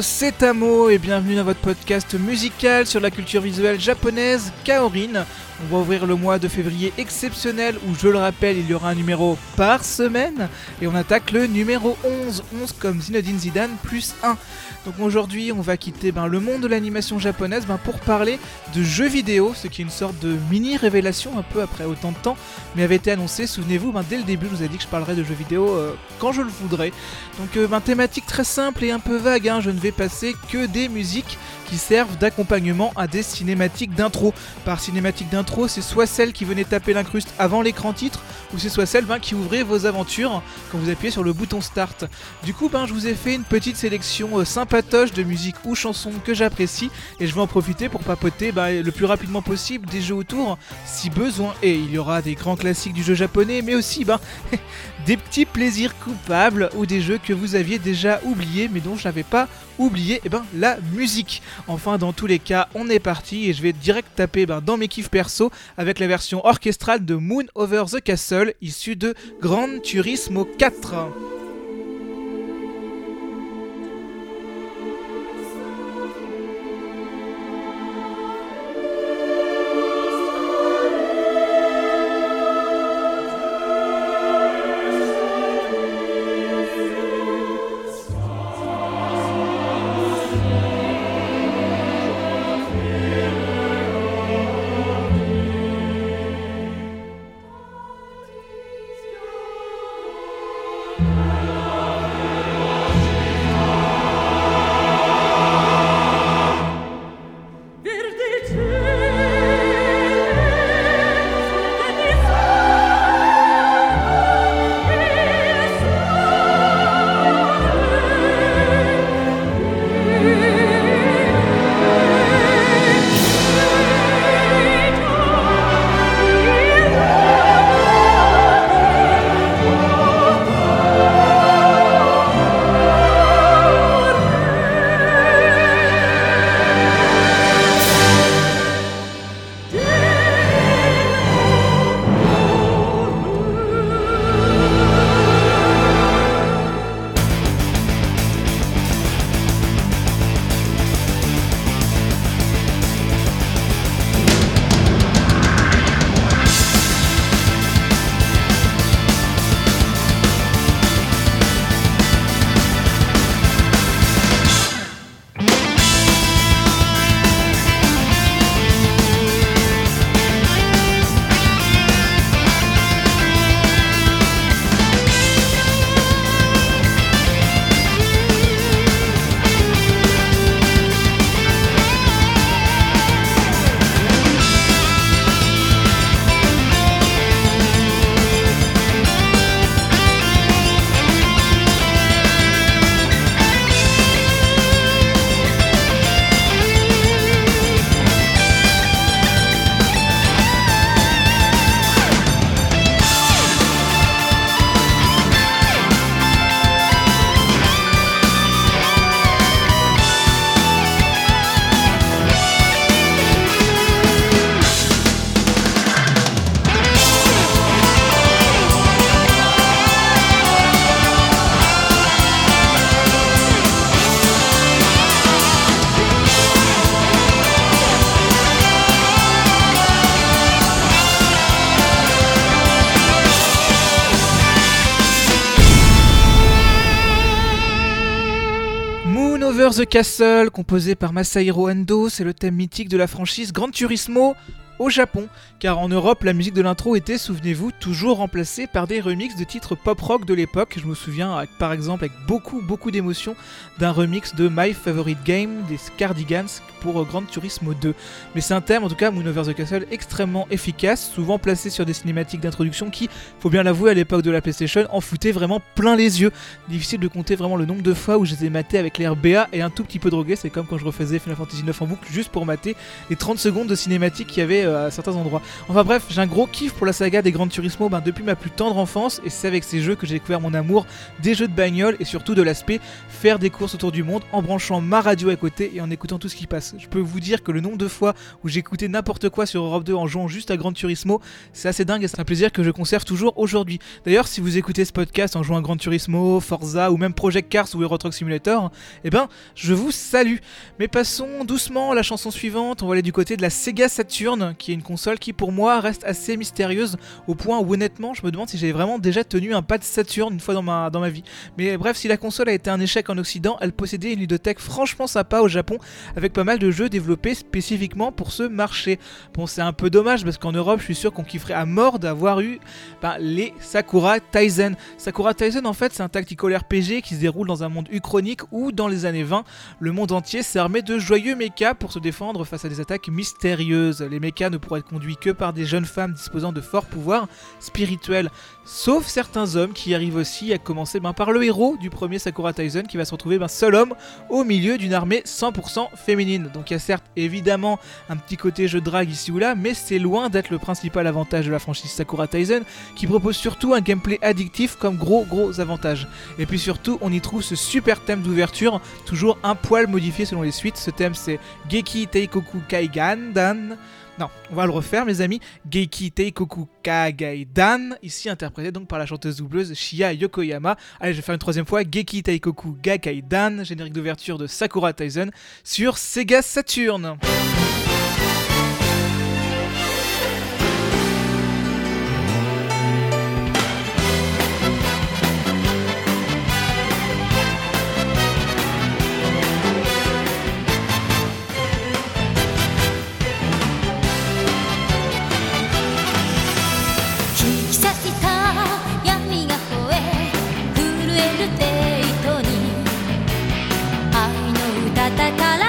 C'est Tamo et bienvenue dans votre podcast musical sur la culture visuelle japonaise Kaorin. On va ouvrir le mois de février exceptionnel où, je le rappelle, il y aura un numéro par semaine et on attaque le numéro 11, 11 comme Zinedine Zidane plus 1. Donc aujourd'hui, on va quitter ben, le monde de l'animation japonaise ben, pour parler de jeux vidéo, ce qui est une sorte de mini révélation un peu après autant de temps, mais avait été annoncé, souvenez-vous, ben, dès le début, je vous ai dit que je parlerai de jeux vidéo euh, quand je le voudrais. Donc euh, thématique très simple et un peu vague, hein. je ne vais passer que des musiques qui servent d'accompagnement à des cinématiques d'intro. Par cinématique d'intro, c'est soit celle qui venait taper l'incruste avant l'écran titre, ou c'est soit celle ben, qui ouvrait vos aventures quand vous appuyez sur le bouton start. Du coup, ben, je vous ai fait une petite sélection euh, sympatoche de musique ou chansons que j'apprécie, et je vais en profiter pour papoter ben, le plus rapidement possible des jeux autour, si besoin. Et il y aura des grands classiques du jeu japonais, mais aussi ben, des petits plaisirs coupables ou des jeux que vous aviez déjà oubliés, mais dont je n'avais pas oublié eh ben, la musique. Enfin, dans tous les cas, on est parti et je vais direct taper ben, dans mes kiffs perso avec la version orchestrale de Moon Over the Castle issue de Gran Turismo 4. The Castle, composé par Masahiro Ando, c'est le thème mythique de la franchise Gran Turismo au Japon, car en Europe, la musique de l'intro était, souvenez-vous, toujours remplacée par des remixes de titres pop-rock de l'époque. Je me souviens, par exemple, avec beaucoup, beaucoup d'émotion, d'un remix de My Favorite Game des Cardigans pour euh, Gran Turismo 2. Mais c'est un thème, en tout cas, Moon Over the Castle, extrêmement efficace, souvent placé sur des cinématiques d'introduction qui, faut bien l'avouer, à l'époque de la PlayStation, en foutaient vraiment plein les yeux. Difficile de compter vraiment le nombre de fois où ai matés avec l'air BA et un tout petit peu drogué. C'est comme quand je refaisais Final Fantasy 9 en boucle juste pour mater les 30 secondes de cinématique qu'il y avait à certains endroits. Enfin bref, j'ai un gros kiff pour la saga des Gran Turismo ben, depuis ma plus tendre enfance, et c'est avec ces jeux que j'ai découvert mon amour des jeux de bagnole et surtout de l'aspect faire des courses autour du monde en branchant ma radio à côté et en écoutant tout ce qui passe. Je peux vous dire que le nombre de fois où j'écoutais n'importe quoi sur Europe 2 en jouant juste à Gran Turismo, c'est assez dingue et c'est un plaisir que je conserve toujours aujourd'hui. D'ailleurs, si vous écoutez ce podcast en jouant à Gran Turismo, Forza ou même Project Cars ou Euro Truck Simulator, eh ben, je vous salue. Mais passons doucement à la chanson suivante. On va aller du côté de la Sega Saturn, qui est une console qui pour moi reste assez mystérieuse au point où honnêtement, je me demande si j'avais vraiment déjà tenu un pad Saturn une fois dans ma, dans ma vie. Mais bref, si la console a été un échec en Occident, elle possédait une ludothèque franchement sympa au Japon avec pas mal de jeux développés spécifiquement pour ce marché. Bon, c'est un peu dommage parce qu'en Europe, je suis sûr qu'on kifferait à mort d'avoir eu ben, les Sakura Taizen. Sakura Taizen, en fait, c'est un tactical RPG qui se déroule dans un monde uchronique où, dans les années 20, le monde entier s'est armé de joyeux mechas pour se défendre face à des attaques mystérieuses. Les mechas ne pourraient être conduits que par des jeunes femmes disposant de forts pouvoirs spirituels, sauf certains hommes qui arrivent aussi, à commencer ben, par le héros du premier Sakura Taizen qui va se retrouver ben, seul homme au milieu d'une armée 100% féminine. Donc il y a certes évidemment un petit côté jeu de drague ici ou là, mais c'est loin d'être le principal avantage de la franchise Sakura Taizen qui propose surtout un gameplay addictif comme gros gros avantage. Et puis surtout, on y trouve ce super thème d'ouverture, toujours un poil modifié selon les suites. Ce thème c'est Geki Teikoku Kaigan Dan. Non, on va le refaire, mes amis. Geiki Teikoku Kagaidan, ici interprété donc par la chanteuse doubleuse Shia Yokoyama. Allez, je vais faire une troisième fois. Geiki Teikoku Gakaidan, générique d'ouverture de Sakura Tyson sur Sega Saturn. hasta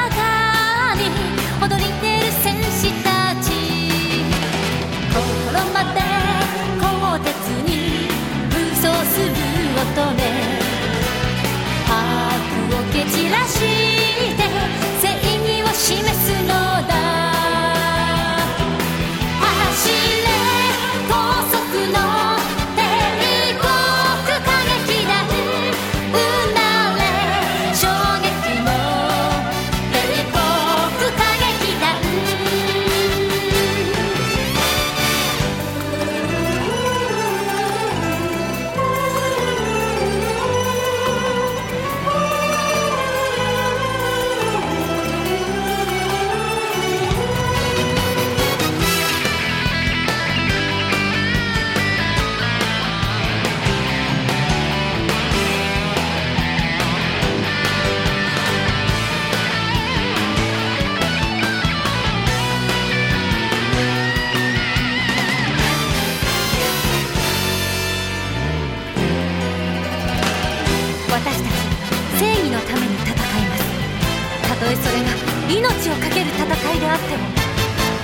っても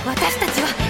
私たちは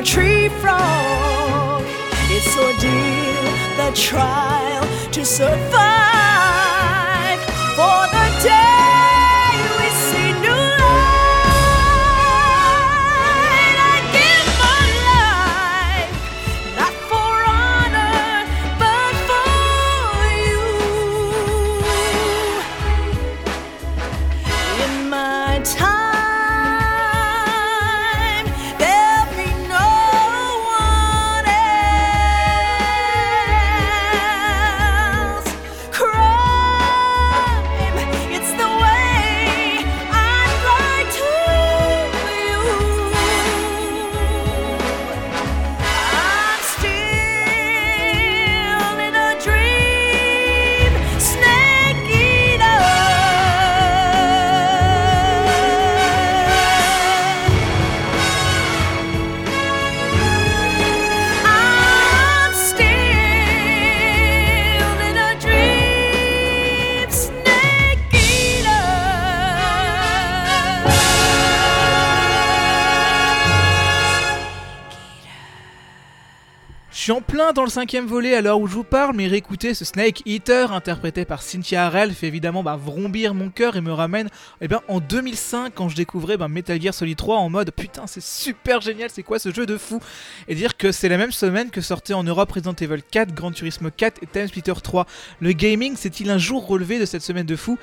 a tree frog. It's ordeal, the trial to survive dans le cinquième volet à l'heure où je vous parle, mais réécouter ce Snake Eater interprété par Cynthia Harrell fait évidemment bah, vrombir mon cœur et me ramène eh bien, en 2005 quand je découvrais bah, Metal Gear Solid 3 en mode putain c'est super génial, c'est quoi ce jeu de fou? Et dire que c'est la même semaine que sortait en Europe Resident Evil 4, Gran Turismo 4 et Time Splitter 3. Le gaming c'est-il un jour relevé de cette semaine de fou?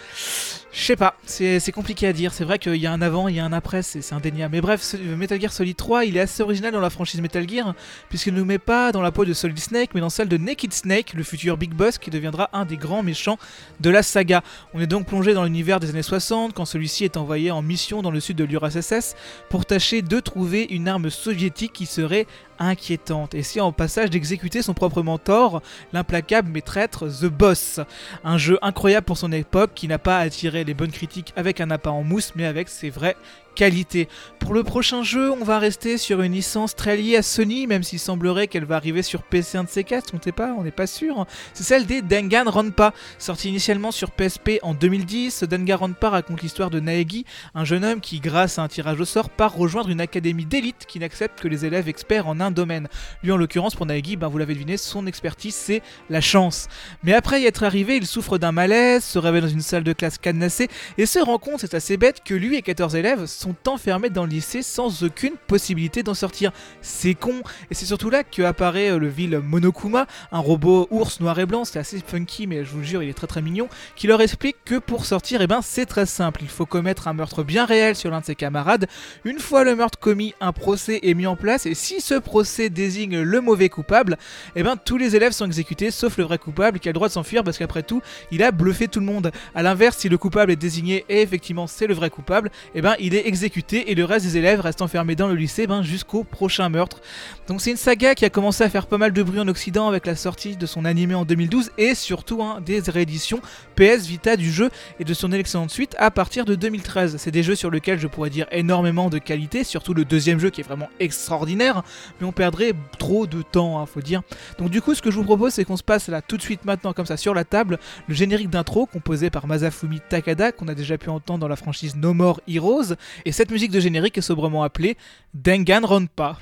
Je sais pas, c'est compliqué à dire. C'est vrai qu'il y a un avant, il y a un après, c'est indéniable. Mais bref, Metal Gear Solid 3, il est assez original dans la franchise Metal Gear, puisqu'il ne nous met pas dans la peau de Solid Snake, mais dans celle de Naked Snake, le futur Big Boss qui deviendra un des grands méchants de la saga. On est donc plongé dans l'univers des années 60, quand celui-ci est envoyé en mission dans le sud de l'URSS pour tâcher de trouver une arme soviétique qui serait inquiétante, et si en passage d'exécuter son propre mentor, l'implacable mais traître The Boss. Un jeu incroyable pour son époque qui n'a pas attiré les bonnes critiques avec un appât en mousse, mais avec ses vraies qualités. Pour le prochain jeu, on va rester sur une licence très liée à Sony, même s'il semblerait qu'elle va arriver sur PC un de ces quatre, on n'est pas, on n'est pas sûr. C'est celle des Danganronpa, sortie initialement sur PSP en 2010. Danganronpa raconte l'histoire de Naegi, un jeune homme qui, grâce à un tirage au sort, part rejoindre une académie d'élite qui n'accepte que les élèves experts en un domaine. Lui, en l'occurrence, pour Naegi, ben, vous l'avez deviné, son expertise, c'est la chance. Mais après y être arrivé, il souffre d'un malaise, se réveille dans une salle de classe cadenassée et se rend compte, c'est assez bête, que lui et 14 élèves sont enfermés dans le lycée sans aucune possibilité d'en sortir. C'est con, et c'est surtout là que apparaît euh, le vil Monokuma, un robot ours noir et blanc, c'est assez funky, mais je vous jure, il est très très mignon, qui leur explique que pour sortir, eh ben, c'est très simple, il faut commettre un meurtre bien réel sur l'un de ses camarades. Une fois le meurtre commis, un procès est mis en place, et si ce procès désigne le mauvais coupable, eh ben, tous les élèves sont exécutés, sauf le vrai coupable qui a le droit de s'enfuir parce qu'après tout, il a bluffé tout le monde. A l'inverse, si le coupable est désigné et effectivement c'est le vrai coupable, eh ben, il est exécuté et le reste des élèves restent enfermés dans le lycée ben, jusqu'au prochain meurtre. Donc c'est une saga qui a commencé à faire pas mal de bruit en Occident avec la sortie de son animé en 2012 et surtout hein, des rééditions PS Vita du jeu et de son excellente suite à partir de 2013. C'est des jeux sur lesquels je pourrais dire énormément de qualité, surtout le deuxième jeu qui est vraiment extraordinaire, mais on perdrait trop de temps, hein, faut dire. Donc du coup, ce que je vous propose, c'est qu'on se passe là tout de suite maintenant comme ça sur la table, le générique d'intro composé par Masafumi Takada qu'on a déjà pu entendre dans la franchise No More Heroes, et cette musique de générique est sobrement appelée Danganronpa.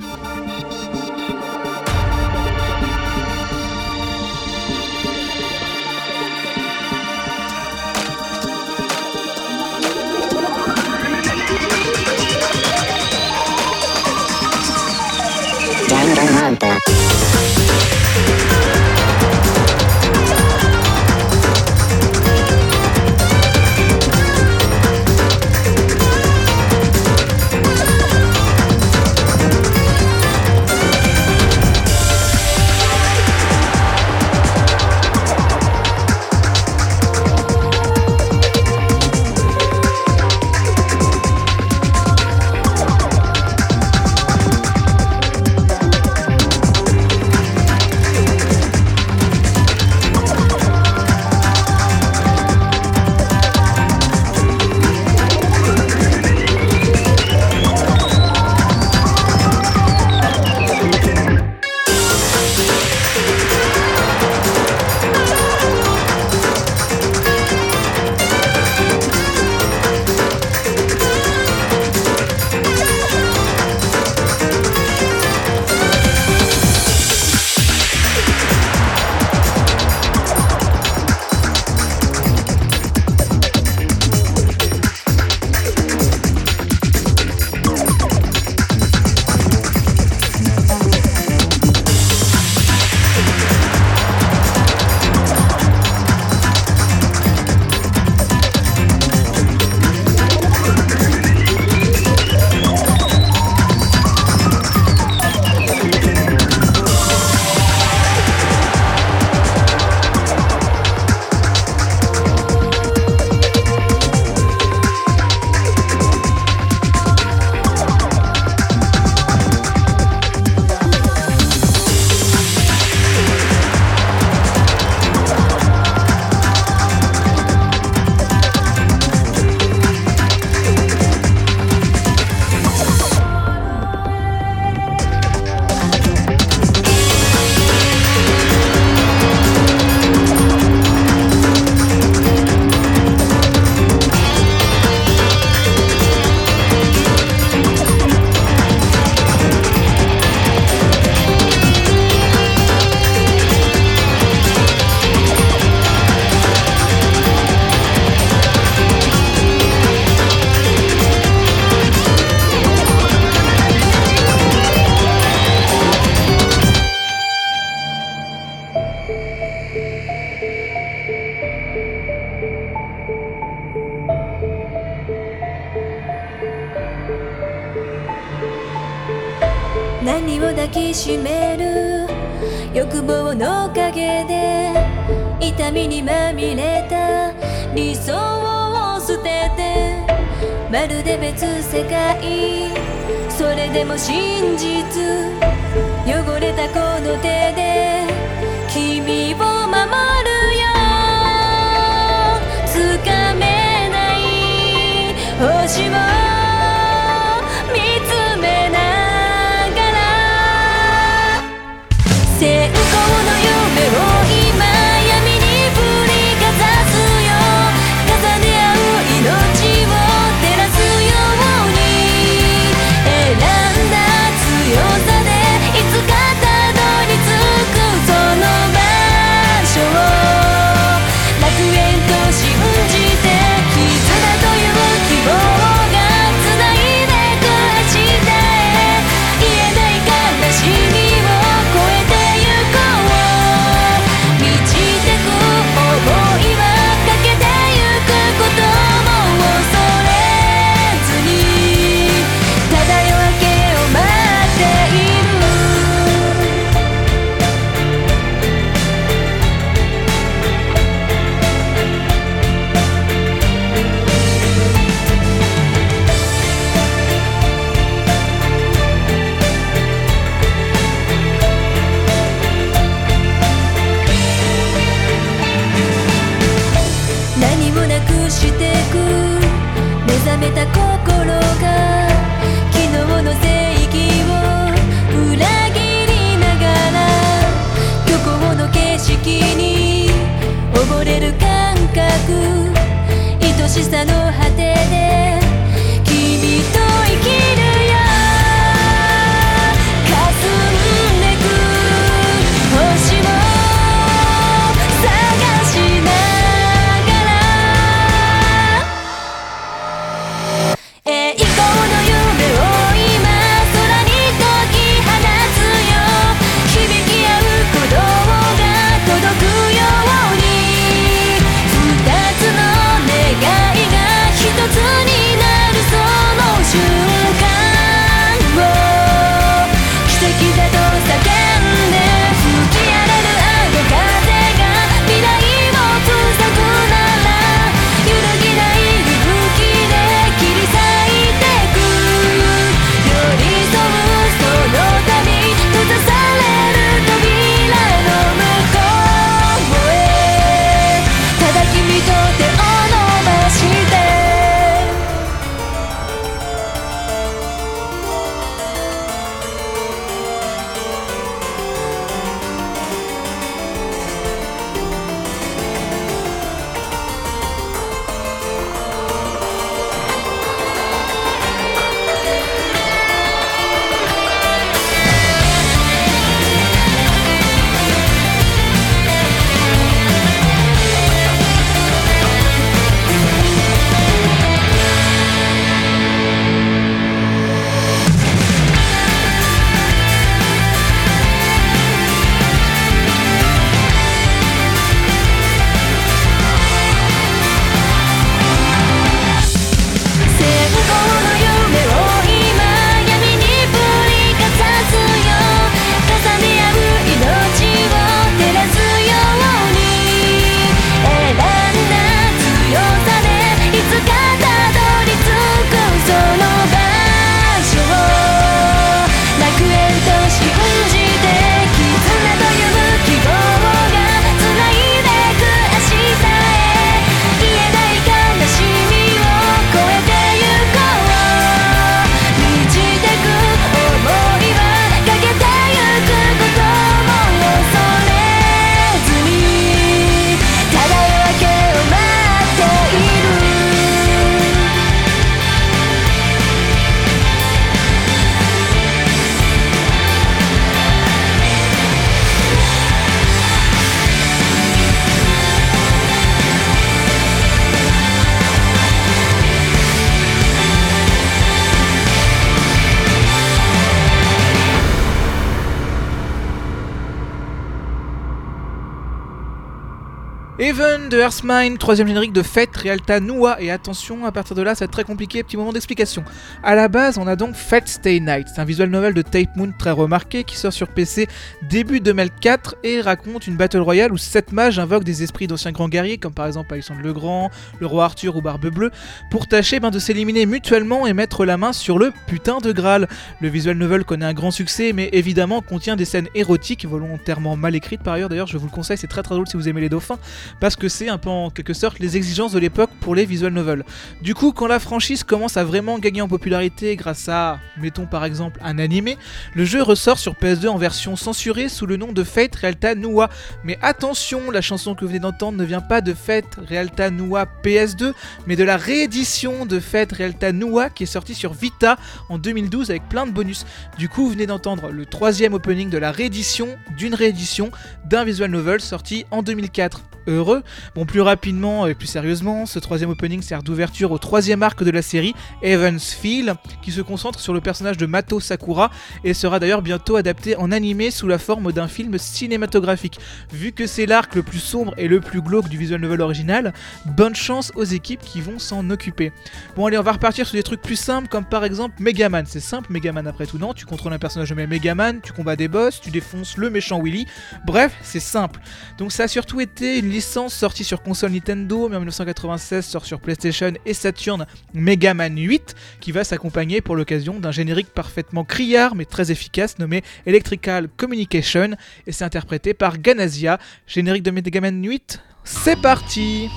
De Earthmine, troisième générique de Fate, Realta Nua, et attention, à partir de là, ça va être très compliqué, petit moment d'explication. À la base, on a donc Fate Stay Night, c'est un visual novel de Tape Moon très remarqué qui sort sur PC début 2004 et raconte une battle royale où sept mages invoquent des esprits d'anciens grands guerriers, comme par exemple Alexandre le Grand, le roi Arthur ou Barbe Bleue, pour tâcher ben, de s'éliminer mutuellement et mettre la main sur le putain de Graal. Le visual novel connaît un grand succès, mais évidemment contient des scènes érotiques, volontairement mal écrites par ailleurs, d'ailleurs je vous le conseille, c'est très très drôle si vous aimez les dauphins parce que un peu en quelque sorte les exigences de l'époque pour les visual novels. Du coup, quand la franchise commence à vraiment gagner en popularité grâce à, mettons par exemple, un animé, le jeu ressort sur PS2 en version censurée sous le nom de Fate Realta Nua. Mais attention, la chanson que vous venez d'entendre ne vient pas de Fate Realta Nua PS2, mais de la réédition de Fate Realta Nua qui est sortie sur Vita en 2012 avec plein de bonus. Du coup, vous venez d'entendre le troisième opening de la réédition d'une réédition d'un visual novel sorti en 2004 heureux. Bon, plus rapidement et plus sérieusement, ce troisième opening sert d'ouverture au troisième arc de la série, Evansfield, qui se concentre sur le personnage de Mato Sakura et sera d'ailleurs bientôt adapté en animé sous la forme d'un film cinématographique. Vu que c'est l'arc le plus sombre et le plus glauque du visual novel original, bonne chance aux équipes qui vont s'en occuper. Bon, allez, on va repartir sur des trucs plus simples, comme par exemple Megaman. C'est simple, Megaman après tout, non? Tu contrôles un personnage nommé Megaman, tu combats des boss, tu défonces le méchant Willy. Bref, c'est simple. Donc ça a surtout été une licence sortie sur console Nintendo, mais en 1996 sort sur PlayStation et Saturn Mega Man 8, qui va s'accompagner pour l'occasion d'un générique parfaitement criard mais très efficace nommé Electrical Communication, et c'est interprété par Ganazia. Générique de Mega Man 8, c'est parti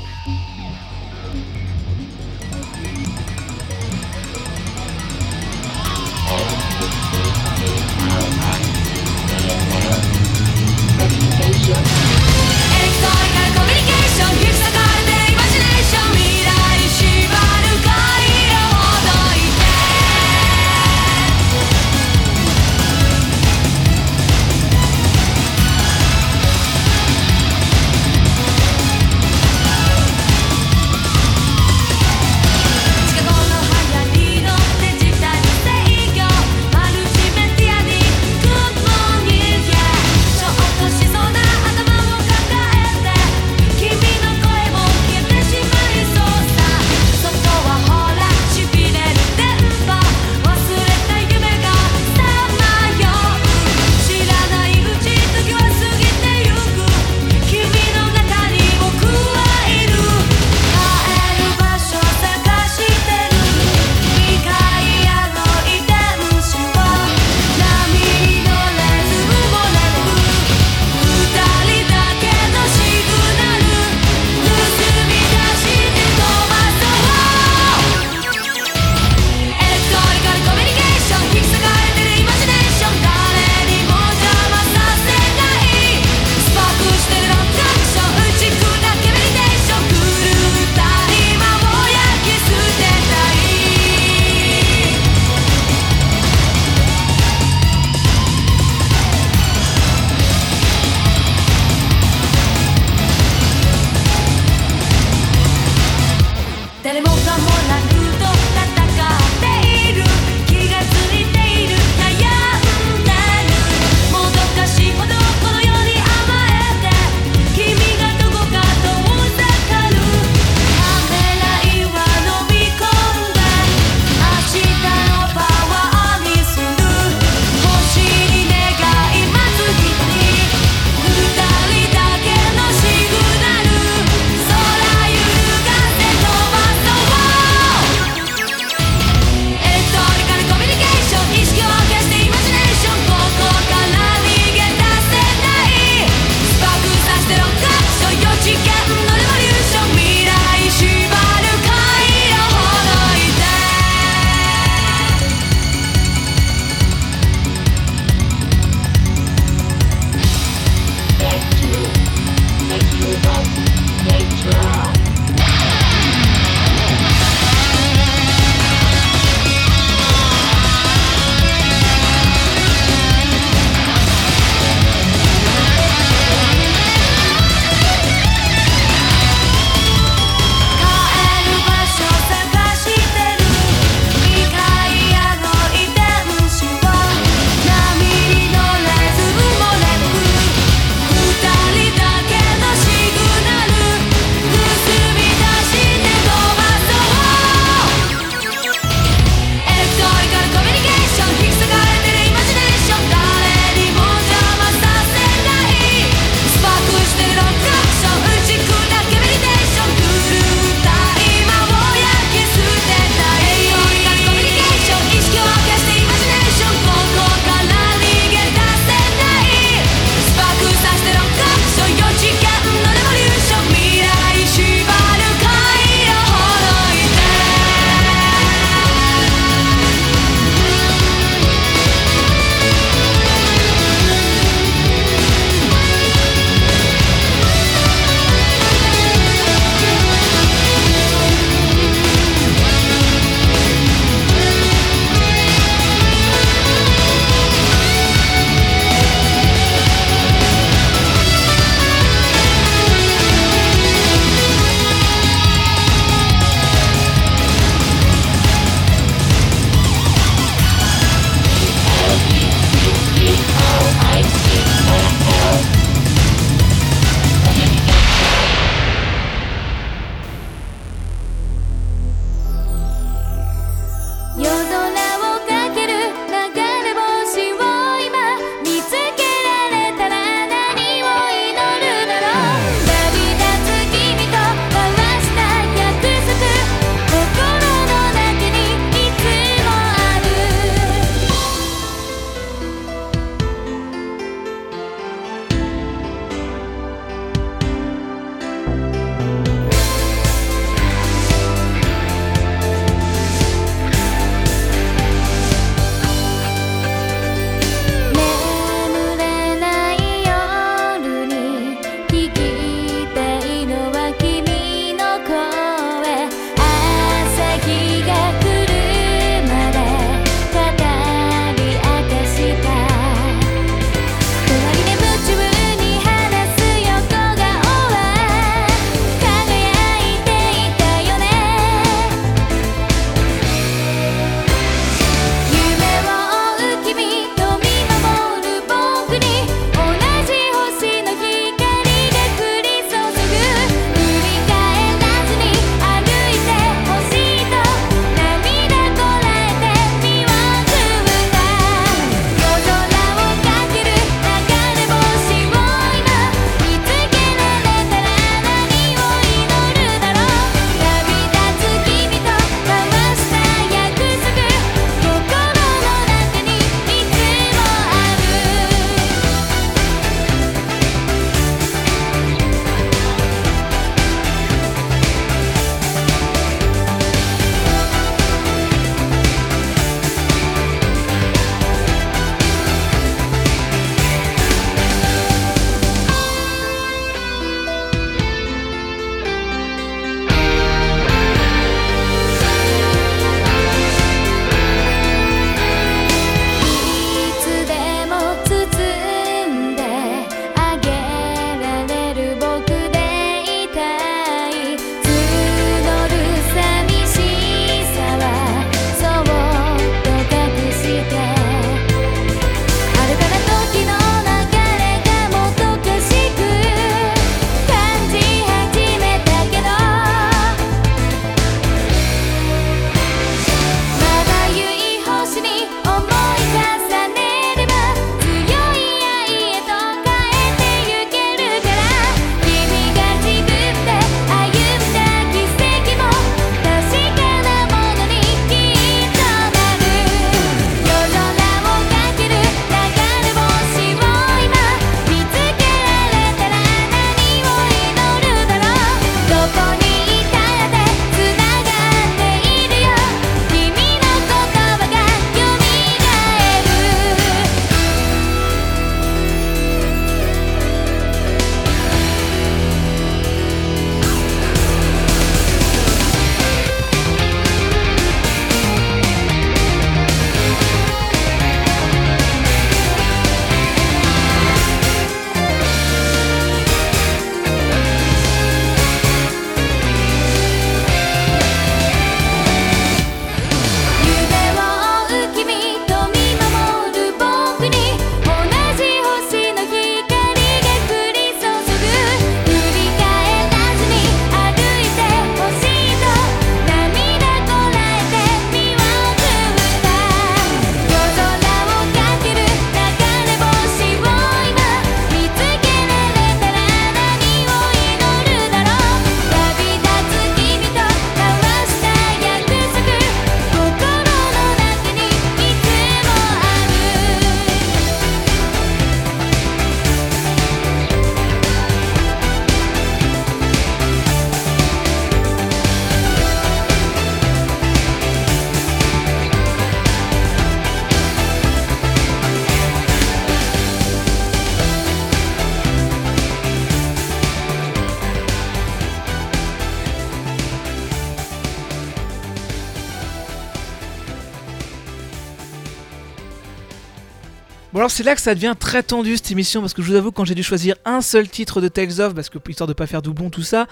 c'est là que ça devient très tendu cette émission parce que je vous avoue quand j'ai dû choisir un seul titre de Tales of parce que histoire de pas faire doublon tout ça,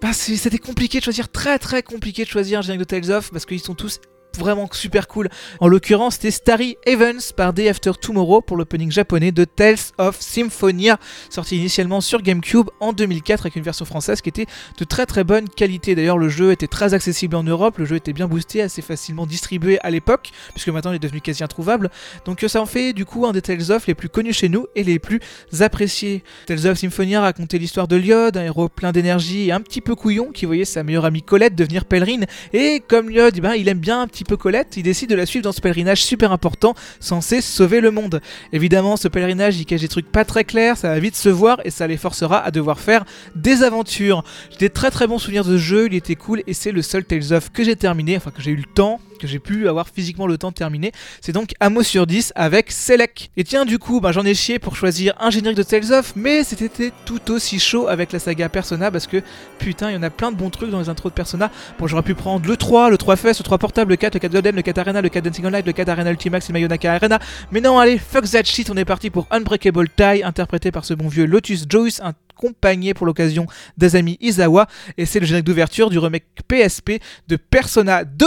bah c'était compliqué de choisir très très compliqué de choisir un générique de Tales of parce qu'ils sont tous vraiment super cool. En l'occurrence, c'était Starry Evans par Day After Tomorrow pour l'opening japonais de Tales of Symphonia, sorti initialement sur GameCube en 2004 avec une version française qui était de très très bonne qualité. D'ailleurs, le jeu était très accessible en Europe, le jeu était bien boosté, assez facilement distribué à l'époque, puisque maintenant il est devenu quasi introuvable. Donc ça en fait du coup un des Tales of les plus connus chez nous et les plus appréciés. Tales of Symphonia racontait l'histoire de Lyod, un héros plein d'énergie et un petit peu couillon qui voyait sa meilleure amie Colette devenir pèlerine. Et comme Lyod, eh ben, il aime bien un petit peu Colette, il décide de la suivre dans ce pèlerinage super important censé sauver le monde. Évidemment, ce pèlerinage il cache des trucs pas très clairs, ça va vite se voir et ça les forcera à devoir faire des aventures. J'ai des très très bons souvenirs de ce jeu, il était cool et c'est le seul Tales of que j'ai terminé, enfin que j'ai eu le temps, que j'ai pu avoir physiquement le temps de terminer. C'est donc un mot sur 10 avec Select. Et tiens, du coup, bah, j'en ai chié pour choisir un générique de Tales of, mais c'était tout aussi chaud avec la saga Persona parce que putain, il y en a plein de bons trucs dans les intros de Persona. Bon, j'aurais pu prendre le 3, le 3 FS, le 3 portable, le 4, le 4 Golden, le 4 Arena, le 4 Dancing Online, le 4 Arena Ultimax et Mayonaka Arena. Mais non, allez, fuck that shit, on est parti pour Unbreakable Tie, interprété par ce bon vieux Lotus Joyce, accompagné pour l'occasion d'Azami Izawa. Et c'est le générique d'ouverture du remake PSP de Persona 2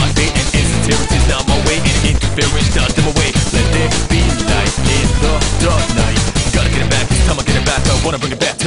interference does them away. Let there be light in the dark night. Gotta get it back, this time I get it back, I wanna bring it back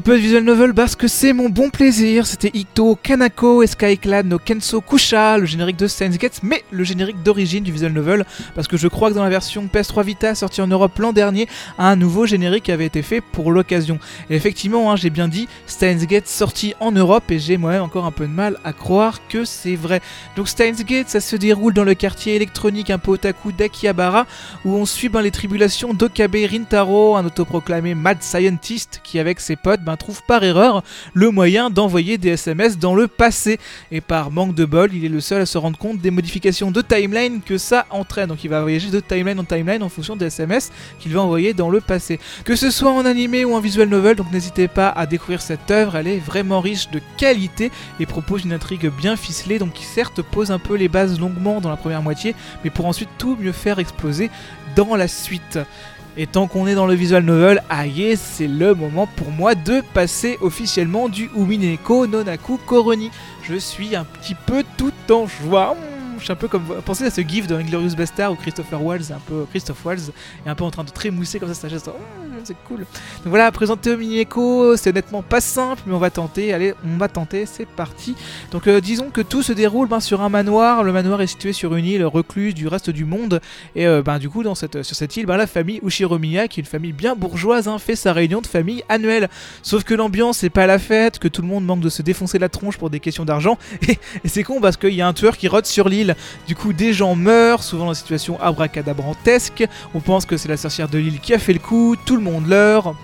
peu de visual novel parce que c'est mon bon plaisir. C'était Ito Kanako Skyclad no Kenso Kusha, le générique de Steins mais le générique d'origine du visual novel. Parce que je crois que dans la version PS3 Vita sortie en Europe l'an dernier, un nouveau générique avait été fait pour l'occasion. Et effectivement, hein, j'ai bien dit Steins Gate sorti en Europe et j'ai moi-même encore un peu de mal à croire que c'est vrai. Donc Steins Gate, ça se déroule dans le quartier électronique un peu otaku d'Akihabara où on suit ben, les tribulations d'Okabe Rintaro, un autoproclamé mad scientist qui avec ses potes ben, trouve par erreur le moyen d'envoyer des SMS dans le passé. Et par manque de bol, il est le seul à se rendre compte des modifications de timeline que ça entraîne. Donc il va voyager de timeline en timeline en fonction des SMS qu'il va envoyer dans le passé. Que ce soit en animé ou en visual novel, donc n'hésitez pas à découvrir cette œuvre, elle est vraiment riche de qualité et propose une intrigue bien ficelée, donc qui certes pose un peu les bases longuement dans la première moitié, mais pour ensuite tout mieux faire exploser dans la suite. Et tant qu'on est dans le visual novel, aïe, c'est le moment pour moi de passer officiellement du Umineko Nonaku Koroni. Je suis un petit peu tout en joie. Je suis un peu comme pensez à ce gif de Inglorious Bastard où Christopher Waltz, un peu Christophe Waltz, est un peu en train de trémousser comme ça sa chaise. Mmh, c'est cool. Donc voilà, présenter Umineko, c'est honnêtement pas simple, mais on va tenter. Allez, on va tenter, c'est parti. Donc euh, disons que tout se déroule ben, sur un manoir. Le manoir est situé sur une île recluse du reste du monde. Et euh, ben, du coup, dans cette, sur cette île, ben, la famille Ushiromiya, qui est une famille bien bourgeoise, hein, fait sa réunion de famille annuelle. Sauf que l'ambiance c'est pas la fête, que tout le monde manque de se défoncer la tronche pour des questions d'argent. Et, et c'est con parce qu'il y a un tueur qui rôde sur l'île. Du coup, des gens meurent, souvent dans une situation abracadabrantesque. On pense que c'est la sorcière de l'île qui a fait le coup, tout le monde leurre.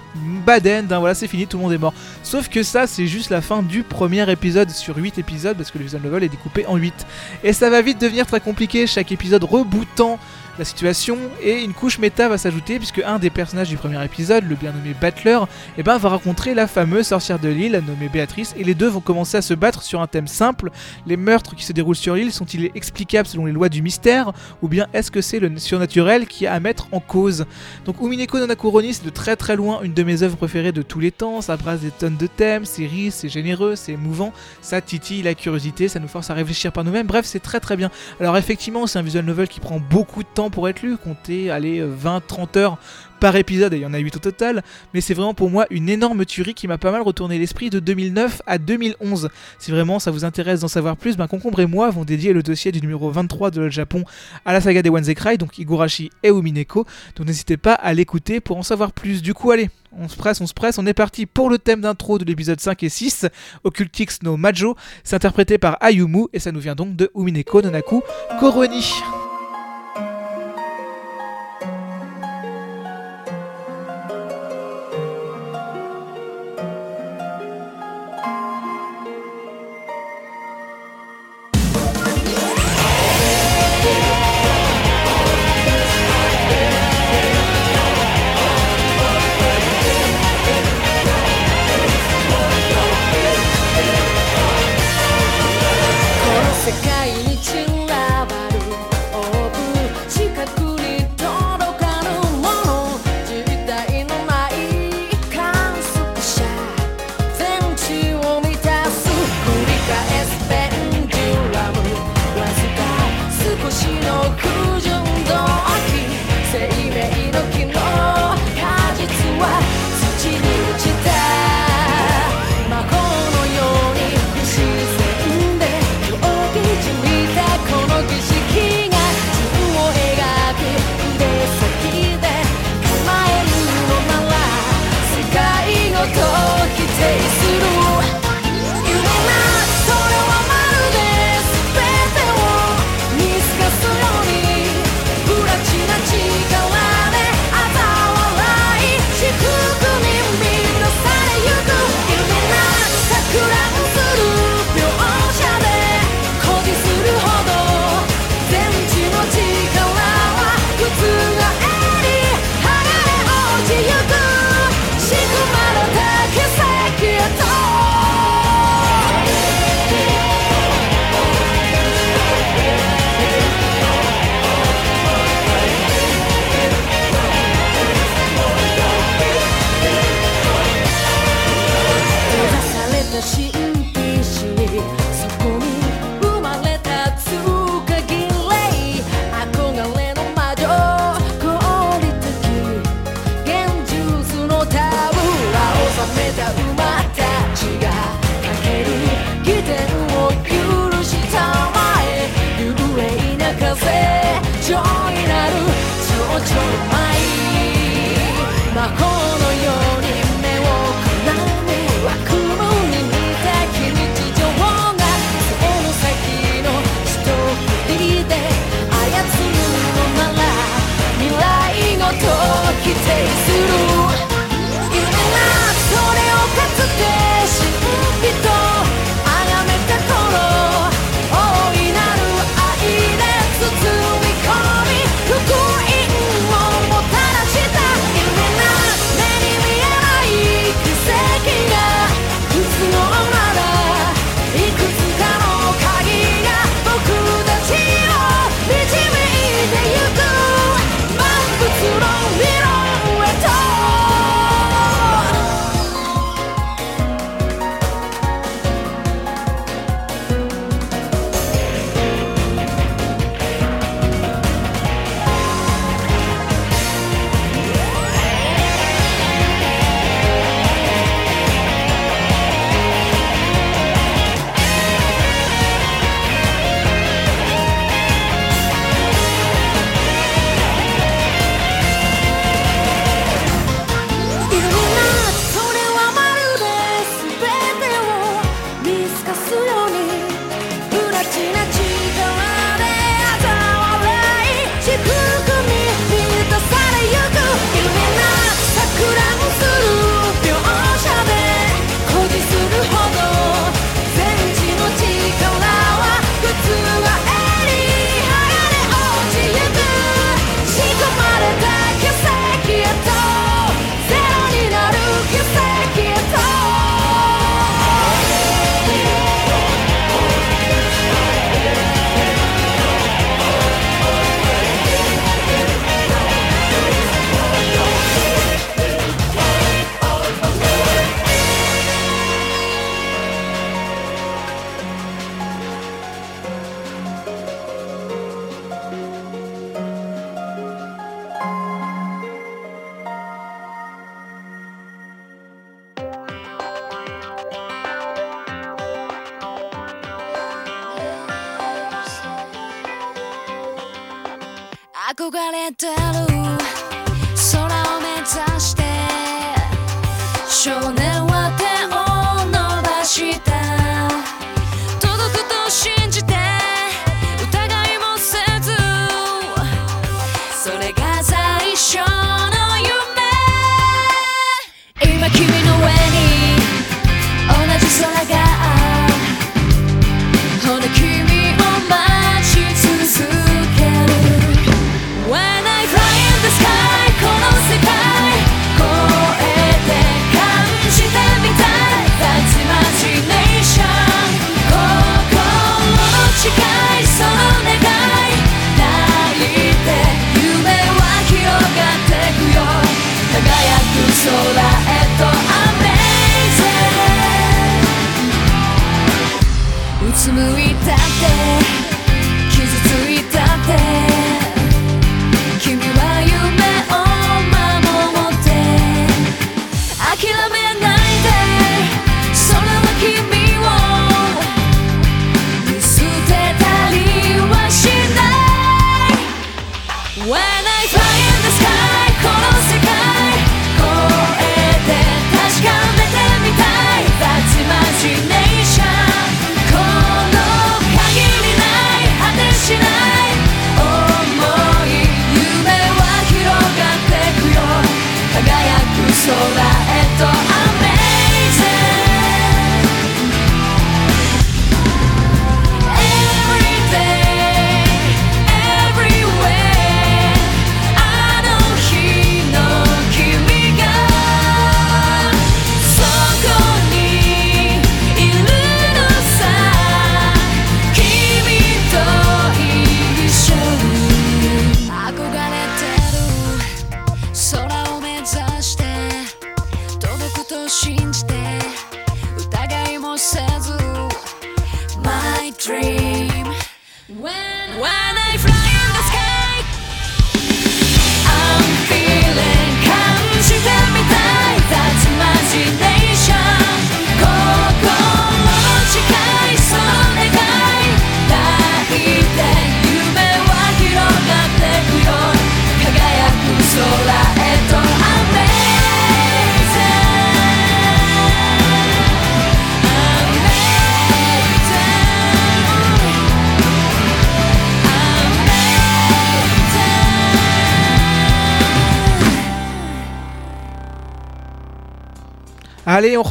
Bad end, hein, voilà, c'est fini, tout le monde est mort. Sauf que ça, c'est juste la fin du premier épisode sur 8 épisodes, parce que le visual novel est découpé en 8. Et ça va vite devenir très compliqué, chaque épisode rebootant la situation et une couche méta va s'ajouter puisque un des personnages du premier épisode, le bien nommé Battler, eh ben, va rencontrer la fameuse sorcière de l'île nommée Béatrice et les deux vont commencer à se battre sur un thème simple. Les meurtres qui se déroulent sur l'île sont-ils explicables selon les lois du mystère ou bien est-ce que c'est le surnaturel qui a à mettre en cause? Donc Umineko no Nakuroni c'est de très très loin une de mes œuvres préférées de tous les temps, ça brasse des tonnes de thèmes, c'est riche, c'est généreux, c'est émouvant, ça titille la curiosité, ça nous force à réfléchir par nous-mêmes, bref c'est très très bien. Alors effectivement c'est un visual novel qui prend beaucoup de temps pour être lu, comptez, allez, 20-30 heures par épisode, et il y en a 8 au total, mais c'est vraiment pour moi une énorme tuerie qui m'a pas mal retourné l'esprit de 2009 à 2011. Si vraiment ça vous intéresse d'en savoir plus, ben Concombre et moi avons dédié le dossier du numéro 23 de le Japon à la saga des Cry, donc Higurashi et Umineko, donc n'hésitez pas à l'écouter pour en savoir plus. Du coup, allez, on se presse, on se presse, on est parti pour le thème d'intro de l'épisode 5 et 6, Occultix no Majo, c'est interprété par Ayumu, et ça nous vient donc de Umineko Nanaku Koroni.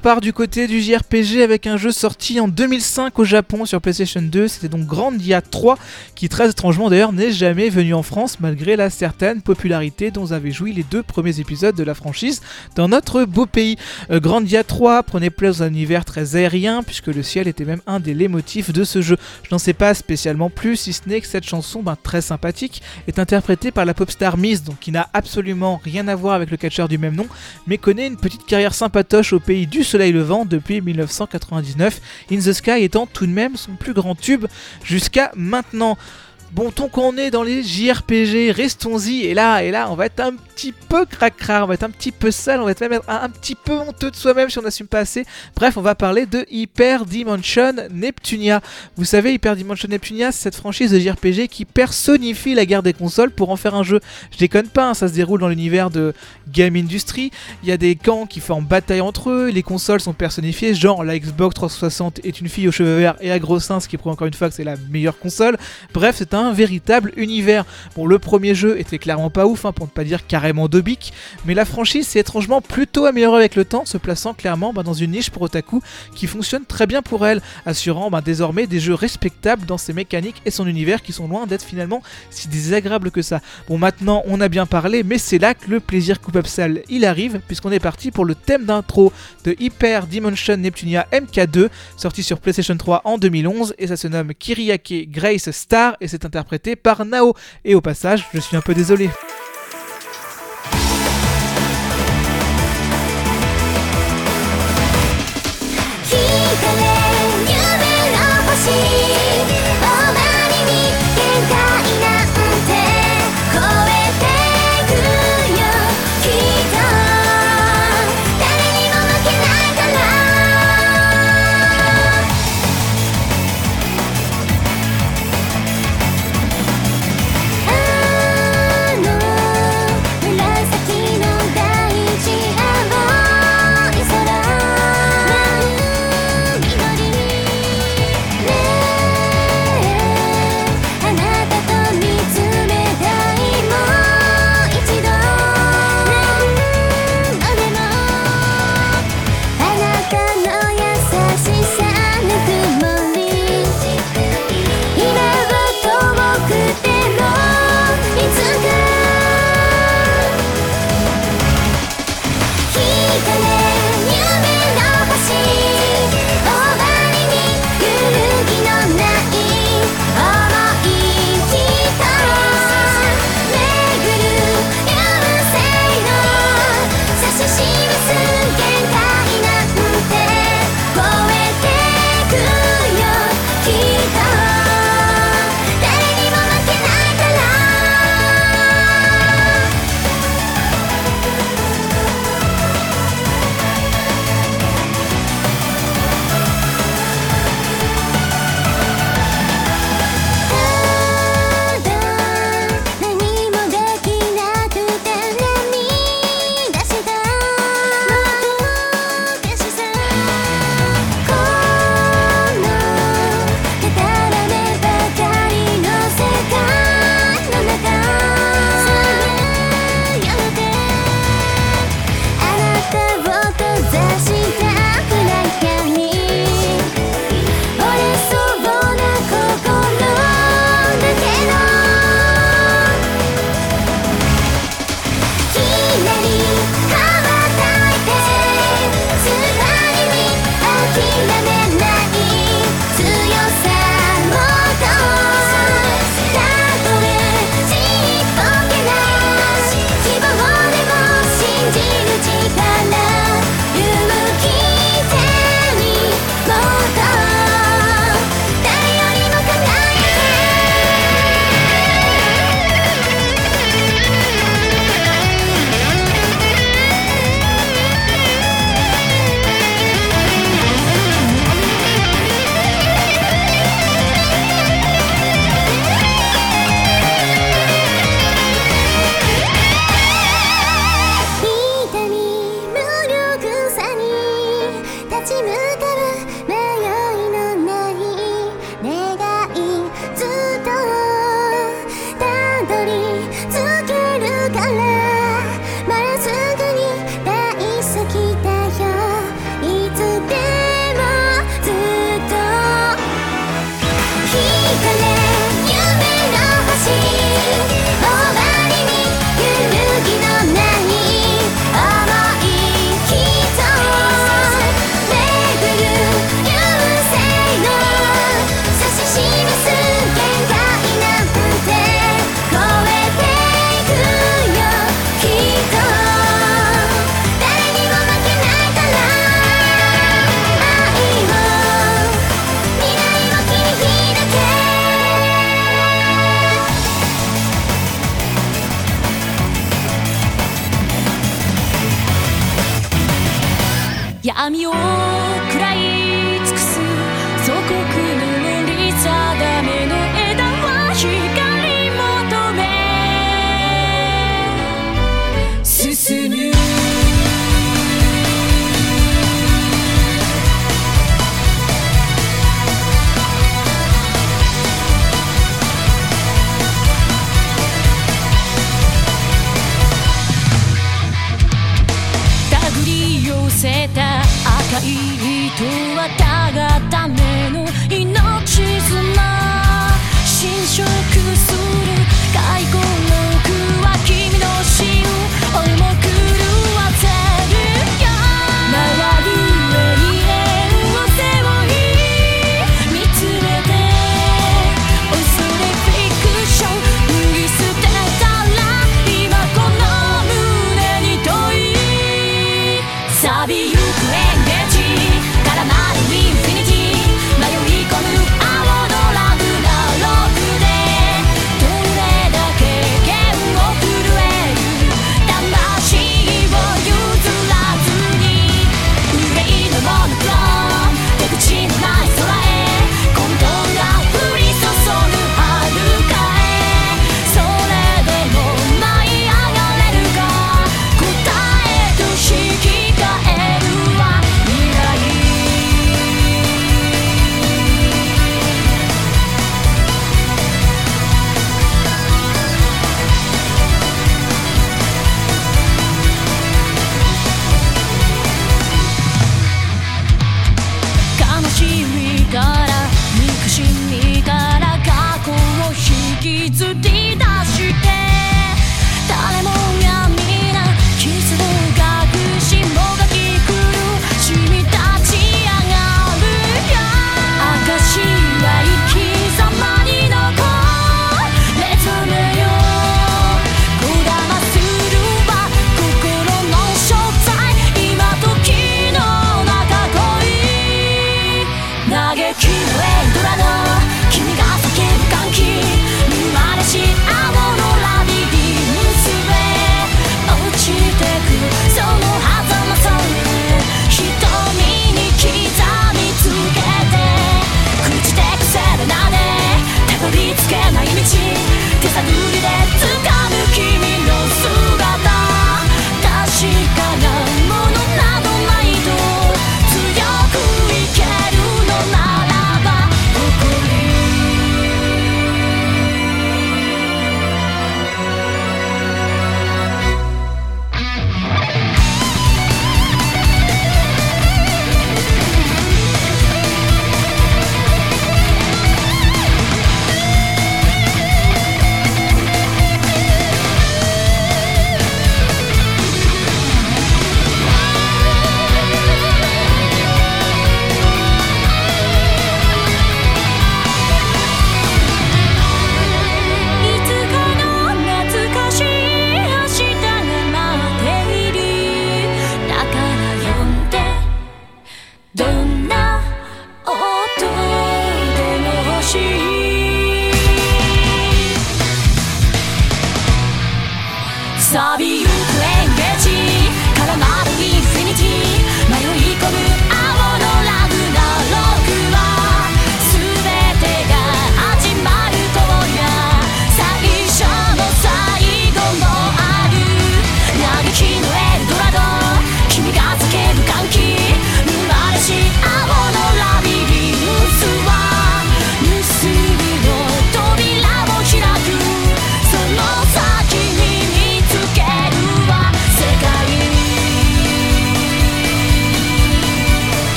Repart du côté du JRPG avec un jeu sorti en 2005 au Japon sur PlayStation 2. C'était donc Grandia 3, qui très étrangement d'ailleurs n'est jamais venu en France malgré la certaine popularité dont avaient joui les deux premiers épisodes de la franchise dans notre beau pays. Euh, Grandia 3 prenait place dans un univers très aérien puisque le ciel était même un des motifs de ce jeu. Je n'en sais pas spécialement plus si ce n'est que cette chanson ben, très sympathique est interprétée par la pop star Miss, donc qui n'a absolument rien à voir avec le catcheur du même nom, mais connaît une petite carrière sympatoche au pays du soleil levant depuis 1999, In the Sky étant tout de même son plus grand tube jusqu'à maintenant. Bon, tant qu'on est dans les JRPG, restons-y. Et là, et là, on va être un petit peu cracra, on va être un petit peu sale, on va être même un, un petit peu honteux de soi-même si on n'assume pas assez. Bref, on va parler de Hyper Dimension Neptunia. Vous savez, Hyper Dimension Neptunia, c'est cette franchise de JRPG qui personnifie la guerre des consoles pour en faire un jeu. Je déconne pas, hein, ça se déroule dans l'univers de Game Industry. Il y a des camps qui forment bataille entre eux, les consoles sont personnifiées, genre la Xbox 360 est une fille aux cheveux verts et à gros seins, ce qui prouve encore une fois que c'est la meilleure console. Bref, c'est un véritable univers. Bon, le premier jeu était clairement pas ouf, hein, pour ne pas dire carrément mais la franchise s'est étrangement plutôt améliorée avec le temps, se plaçant clairement bah, dans une niche pour otaku qui fonctionne très bien pour elle, assurant bah, désormais des jeux respectables dans ses mécaniques et son univers qui sont loin d'être finalement si désagréables que ça. Bon, maintenant on a bien parlé, mais c'est là que le plaisir coupable sale il arrive, puisqu'on est parti pour le thème d'intro de Hyper Dimension Neptunia MK2, sorti sur PlayStation 3 en 2011, et ça se nomme Kiriake Grace Star, et c'est interprété par Nao. Et au passage, je suis un peu désolé.「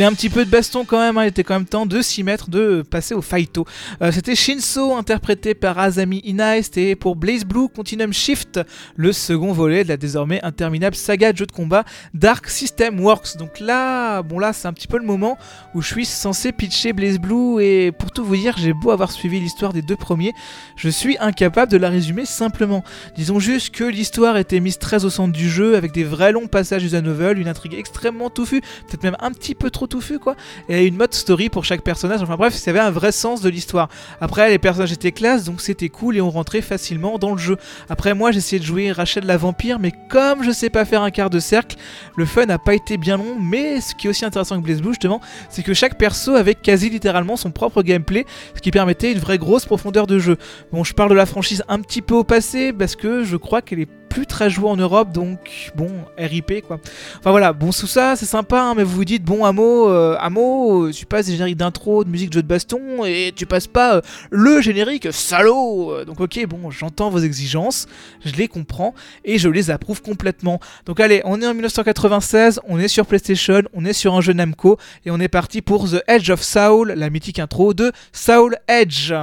Allez, un petit peu de baston quand même, hein, il était quand même temps de s'y mettre, de passer au fighto. Euh, c'était Shinso, interprété par Azami Inai, c'était pour Blaze Blue Continuum Shift, le second volet de la désormais interminable saga de jeux de combat Dark System Works. Donc là, bon là, c'est un petit peu le moment où je suis censé pitcher Blaze Blue, et pour tout vous dire, j'ai beau avoir suivi l'histoire des deux premiers, je suis incapable de la résumer simplement. Disons juste que l'histoire était mise très au centre du jeu, avec des vrais longs passages user novel, une intrigue extrêmement touffue, peut-être même un petit peu trop quoi, et une mode story pour chaque personnage, enfin bref, ça avait un vrai sens de l'histoire. Après, les personnages étaient classe, donc c'était cool et on rentrait facilement dans le jeu. Après, moi j'essayais de jouer Rachel la vampire, mais comme je sais pas faire un quart de cercle, le fun n'a pas été bien long, mais ce qui est aussi intéressant avec Blaze Blue justement, c'est que chaque perso avait quasi littéralement son propre gameplay, ce qui permettait une vraie grosse profondeur de jeu. Bon, je parle de la franchise un petit peu au passé, parce que je crois qu'elle est plus très jouée en Europe, donc bon, RIP quoi. Enfin voilà, bon sous ça, c'est sympa, hein, mais vous vous dites, bon, Amo, euh, Amo, euh, tu passes des génériques d'intro, de musique de jeu de baston, et tu passes pas euh, le générique, salaud Donc ok, bon, j'entends vos exigences, je les comprends, et je les approuve complètement. Donc allez, on est en 1996, on est sur PlayStation, on est sur un jeu Namco, et on est parti pour The Edge of Soul, la mythique intro de Soul Edge.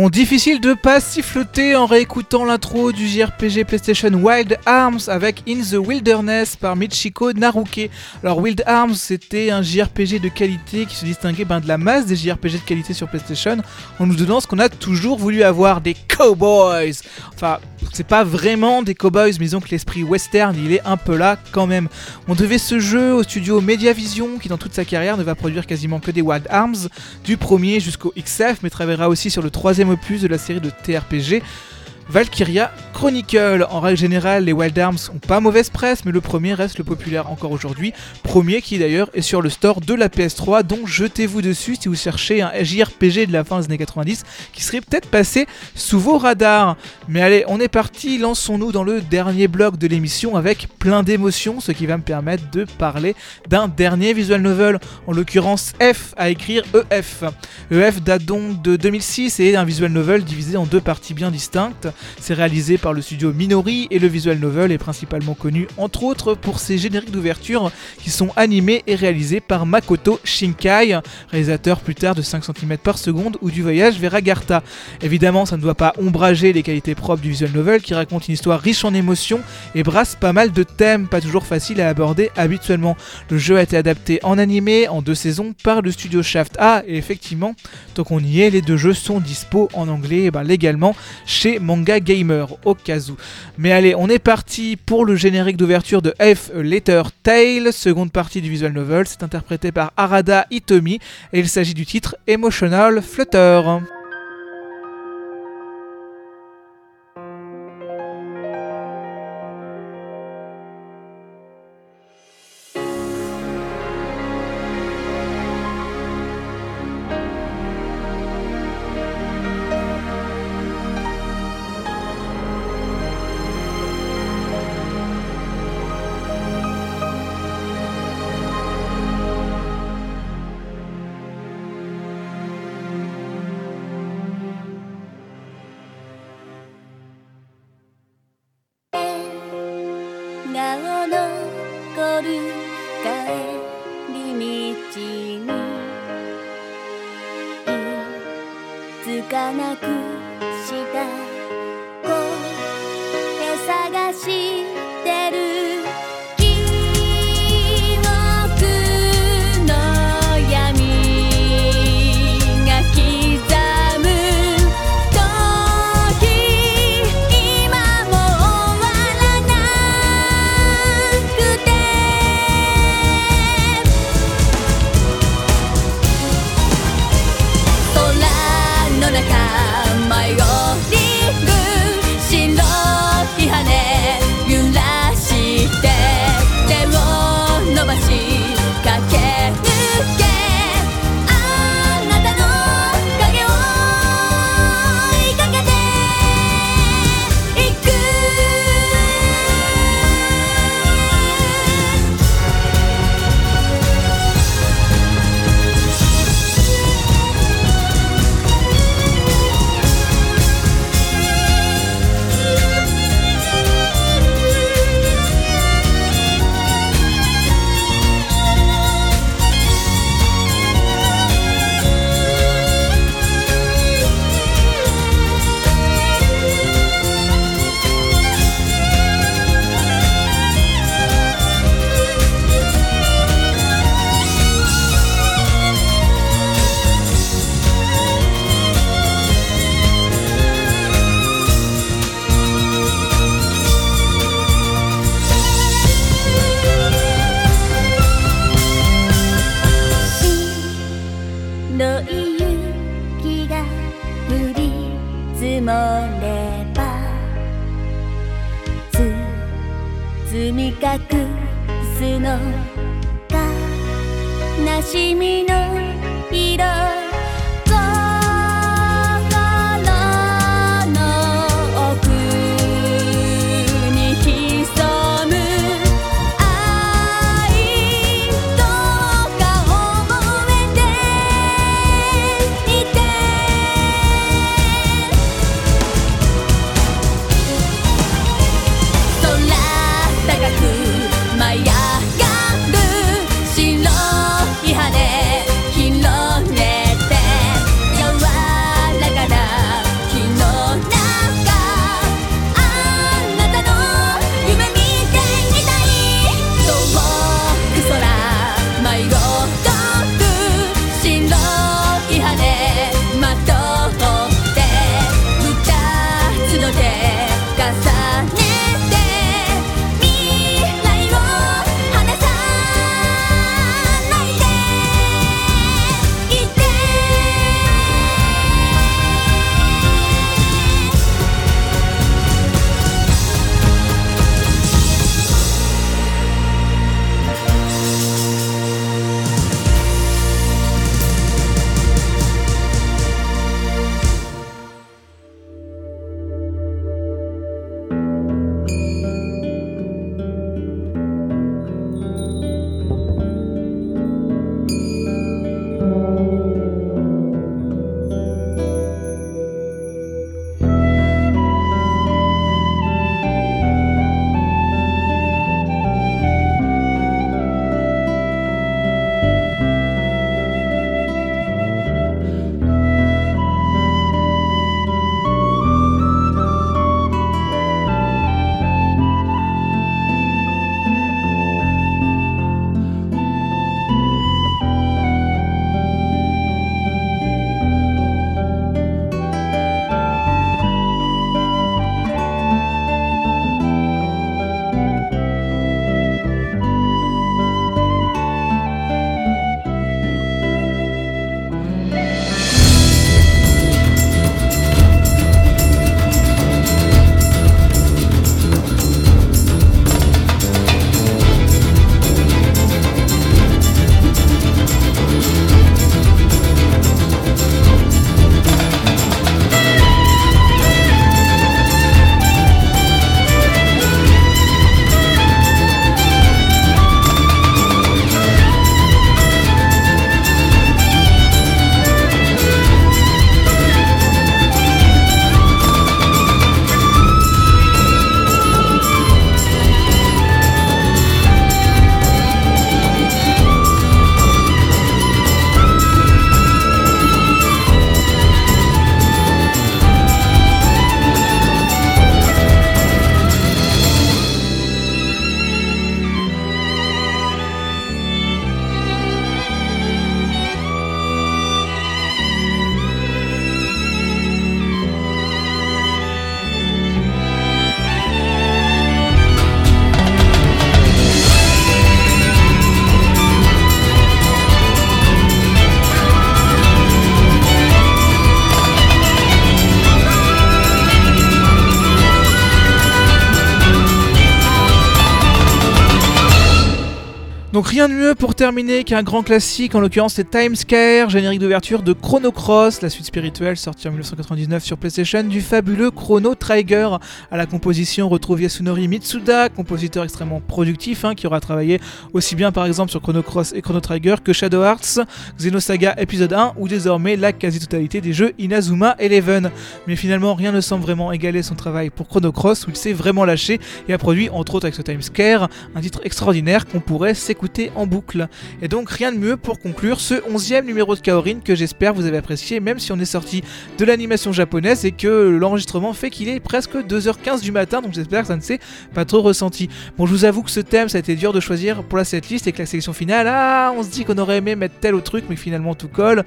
Bon, difficile de pas siffloter en réécoutant l'intro du JRPG PlayStation Wild Arms avec In the Wilderness par Michiko Naruke. Alors Wild Arms, c'était un JRPG de qualité qui se distinguait ben, de la masse des JRPG de qualité sur PlayStation en nous donnant ce qu'on a toujours voulu avoir, des cowboys. Enfin, c'est pas vraiment des cowboys, mais disons que l'esprit western, il est un peu là quand même. On devait ce jeu au studio Mediavision, qui dans toute sa carrière ne va produire quasiment que des Wild Arms, du premier jusqu'au XF, mais travaillera aussi sur le troisième opus de la série de TRPG. Valkyria Chronicle. En règle générale, les Wild Arms ont pas mauvaise presse, mais le premier reste le populaire encore aujourd'hui. Premier qui d'ailleurs est sur le store de la PS3, donc jetez-vous dessus si vous cherchez un JRPG de la fin des années 90 qui serait peut-être passé sous vos radars. Mais allez, on est parti, lançons-nous dans le dernier bloc de l'émission avec plein d'émotions, ce qui va me permettre de parler d'un dernier visual novel, en l'occurrence F à écrire EF. EF date donc de 2006 et est un visual novel divisé en deux parties bien distinctes. C'est réalisé par le studio Minori et le visual novel est principalement connu entre autres pour ses génériques d'ouverture qui sont animés et réalisés par Makoto Shinkai, réalisateur plus tard de 5 cm par seconde ou du voyage vers Agartha. Évidemment, ça ne doit pas ombrager les qualités propres du visual novel qui raconte une histoire riche en émotions et brasse pas mal de thèmes pas toujours faciles à aborder habituellement. Le jeu a été adapté en animé en deux saisons par le studio Shaft A et effectivement, tant qu'on y est, les deux jeux sont dispo en anglais ben, légalement chez Manga Gamer au cas où. Mais allez, on est parti pour le générique d'ouverture de F Letter Tale, seconde partie du visual novel. C'est interprété par Arada Itomi et il s'agit du titre Emotional Flutter. 白い雪が降り積もれば包み隠すの悲しみの色。Pour terminer qu'un grand classique, en l'occurrence c'est Time Scare, générique d'ouverture de Chrono Cross, la suite spirituelle sortie en 1999 sur PlayStation du fabuleux Chrono Trigger. À la composition, on retrouve Yasunori Mitsuda, compositeur extrêmement productif, hein, qui aura travaillé aussi bien par exemple sur Chrono Cross et Chrono Trigger que Shadow Hearts, Xenosaga épisode 1 ou désormais la quasi-totalité des jeux Inazuma Eleven. Mais finalement, rien ne semble vraiment égaler son travail pour Chrono Cross où il s'est vraiment lâché et a produit entre autres avec ce Time Scare un titre extraordinaire qu'on pourrait s'écouter en boucle. Et donc rien de mieux pour conclure ce 11e numéro de Kaorin que j'espère vous avez apprécié même si on est sorti de l'animation japonaise et que l'enregistrement fait qu'il est presque 2h15 du matin donc j'espère que ça ne s'est pas trop ressenti. Bon je vous avoue que ce thème ça a été dur de choisir pour la setlist et que la sélection finale, ah on se dit qu'on aurait aimé mettre tel ou truc mais finalement tout colle.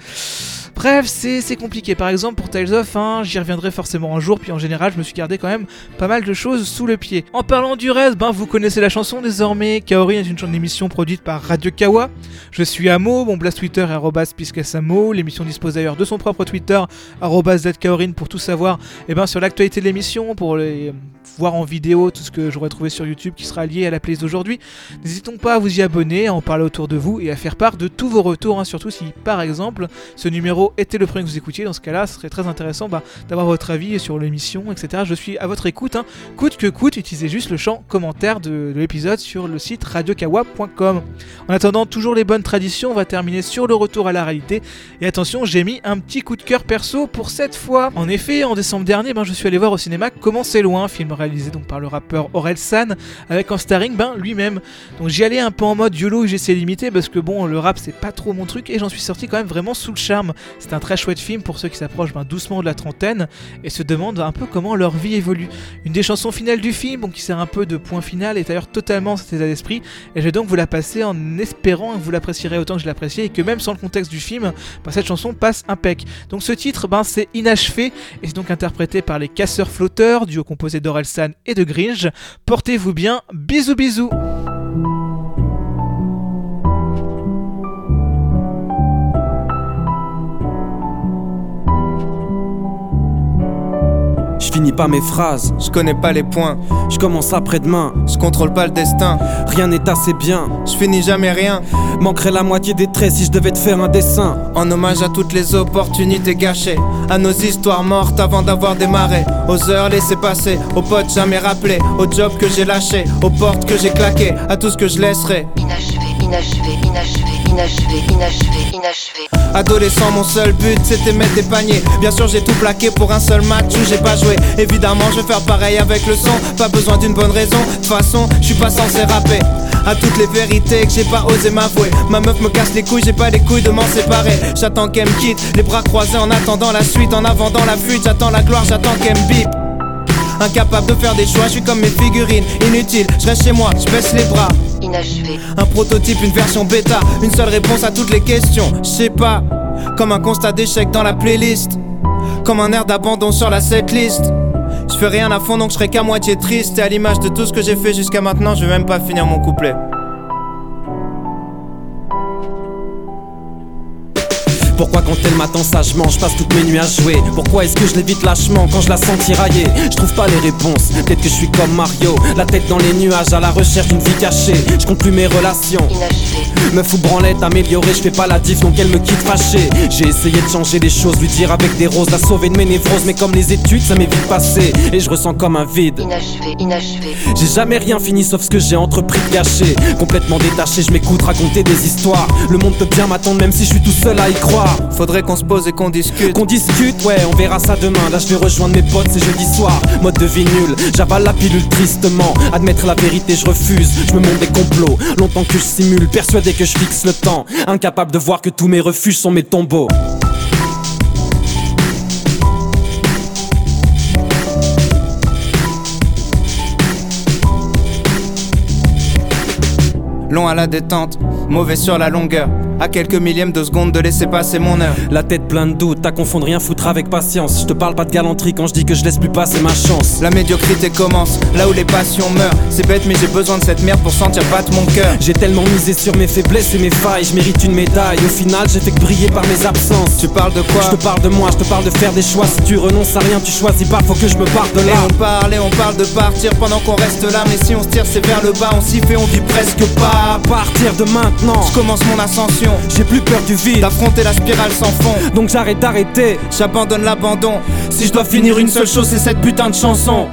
Bref, c'est compliqué. Par exemple, pour Tales of, hein, j'y reviendrai forcément un jour, puis en général, je me suis gardé quand même pas mal de choses sous le pied. En parlant du reste, ben vous connaissez la chanson désormais. Kaori est une chanson d'émission produite par Radio Kawa. Je suis Amo, mon blast Twitter est piscasamo. L'émission dispose d'ailleurs de son propre Twitter, zkaorin, pour tout savoir ben, sur l'actualité de l'émission, pour les voir en vidéo tout ce que j'aurais trouvé sur YouTube qui sera lié à la playlist d'aujourd'hui. N'hésitons pas à vous y abonner, à en parler autour de vous et à faire part de tous vos retours, hein, surtout si par exemple ce numéro était le premier que vous écoutiez. Dans ce cas-là, ce serait très intéressant bah, d'avoir votre avis sur l'émission, etc. Je suis à votre écoute. hein. Coûte que coûte, utilisez juste le champ commentaire de, de l'épisode sur le site radiokawa.com. En attendant, toujours les bonnes traditions, on va terminer sur le retour à la réalité. Et attention, j'ai mis un petit coup de cœur perso pour cette fois. En effet, en décembre dernier, ben, je suis allé voir au cinéma Comment c'est loin, film réalisé donc par le rappeur Aurel San, avec en starring ben, lui-même. Donc j'y allais un peu en mode YOLO j'essaie limité parce que bon, le rap c'est pas trop mon truc et j'en suis sorti quand même vraiment sous le charme. C'est un très chouette film pour ceux qui s'approchent ben, doucement de la trentaine et se demandent un peu comment leur vie évolue. Une des chansons finales du film, qui sert un peu de point final, est d'ailleurs totalement cet état d'esprit et je vais donc vous la passer en espérant que vous l'apprécierez autant que je l'appréciais et que même sans le contexte du film, ben, cette chanson passe impec. Donc ce titre, ben, c'est Inachevé et c'est donc interprété par les Casseurs Flotteurs, duo composé d'Orelsan et de Gringe. Portez-vous bien, bisous bisous Je finis pas mes phrases, Je connais pas les points, je commence après-demain. je contrôle pas le destin, Rien n'est assez bien. je finis jamais rien. Manquerait la moitié des traits si je devais te faire un dessin. En hommage à toutes les opportunités gâchées, à nos histoires mortes avant d'avoir démarré, aux heures laissées passer, aux potes jamais rappelés, aux jobs que j'ai lâchés, aux portes que j'ai claquées, à tout ce que je laisserai. Inachevé, inachevé, inachevé, inachevé, inachevé, inachevé. Adolescent, mon seul but c'était mettre des paniers. Bien sûr, j'ai tout plaqué pour un seul match où j'ai pas joué. Évidemment, je vais faire pareil avec le son. Pas besoin d'une bonne raison. De toute façon, je suis pas censé rapper. À toutes les vérités que j'ai pas osé m'avouer. Ma meuf me casse les couilles, j'ai pas les couilles de m'en séparer. J'attends qu'elle me quitte, les bras croisés en attendant la suite. En avant dans la fuite, j'attends la gloire, j'attends qu'elle me bip. Incapable de faire des choix, je suis comme mes figurines, inutile. Je reste chez moi, je baisse les bras. Un prototype, une version bêta, une seule réponse à toutes les questions. Je sais pas, comme un constat d'échec dans la playlist, comme un air d'abandon sur la setlist. Je fais rien à fond donc je serai qu'à moitié triste. Et à l'image de tout ce que j'ai fait jusqu'à maintenant, je vais même pas finir mon couplet. Pourquoi quand elle m'attend sagement, je passe toutes mes nuits à jouer. Pourquoi est-ce que je l'évite lâchement quand je la sens tirailler? Je trouve pas les réponses, peut-être que je suis comme Mario La tête dans les nuages à la recherche d'une vie cachée. Je compte plus mes relations. Me fous branlette, améliorée, je fais pas la diff donc elle me quitte fâchée. J'ai essayé de changer les choses, lui dire avec des roses La sauver de mes névroses. Mais comme les études ça m'est vite passé Et je ressens comme un vide. Inachevé, inachevé. J'ai jamais rien fini sauf ce que j'ai entrepris de gâcher. Complètement détaché, je m'écoute raconter des histoires. Le monde peut bien m'attendre même si je suis tout seul à y croire Faudrait qu'on se pose et qu'on discute. Qu'on discute, ouais, on verra ça demain. Là, je vais rejoindre mes potes, c'est jeudi soir. Mode de vie nul, j'avale la pilule tristement. Admettre la vérité, je refuse. Je me montre des complots. Longtemps que je simule, persuadé que je fixe le temps. Incapable de voir que tous mes refuges sont mes tombeaux. Long à la détente, mauvais sur la longueur. À quelques millièmes de seconde de laisser passer mon heure. La tête pleine de doutes, t'as confondu rien foutre avec patience. Je te parle pas de galanterie quand je dis que je laisse plus passer ma chance. La médiocrité commence, là où les passions meurent. C'est bête, mais j'ai besoin de cette merde pour sentir battre mon cœur. J'ai tellement misé sur mes faiblesses et mes failles, je mérite une médaille. Au final, j'ai fait que briller par mes absences. Tu parles de quoi? Je te parle de moi, je te parle de faire des choix. Si tu renonces à rien, tu choisis pas, faut que je me parte de Et là. on parle et on parle de partir pendant qu'on reste là. Mais si on se tire, c'est vers le bas, on s'y fait, on vit presque pas. À partir de maintenant, Je commence mon ascension, j'ai plus peur du vide. d'affronter la spirale sans fond. Donc j'arrête d'arrêter. J'abandonne l'abandon. Si je dois finir une seule chose, c'est cette putain de chanson.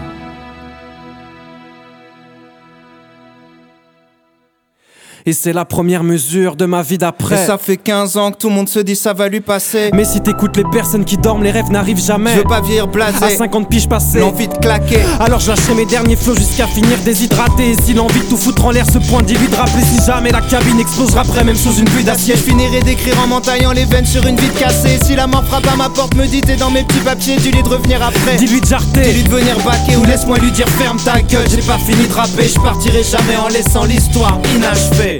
Et c'est la première mesure de ma vie Et d'après. ça fait 15 ans que tout le monde se dit ça va lui passer. Mais si t'écoutes les personnes qui dorment, les rêves n'arrivent jamais. Je veux pas vieillir À blasé, 50 piges passées. l'envie de claquer. Alors je lâcherai mes derniers flots jusqu'à finir déshydraté. Et si l'envie de tout foutre en l'air se pointe, dis-lui de rappeler si jamais la cabine explosera après, même sous une pluie D'acier, je finirai d'écrire en m'entaillant les veines sur une vide cassée. Si la mort frappe à ma porte, me dit t'es dans mes petits papiers, dis-lui de revenir après. Dis-lui de jarter. Dis-lui de venir baquer ou laisse-moi lui dire ferme ta gueule. J'ai pas fini de rapper, je partirai jamais en laissant l'histoire inachevée.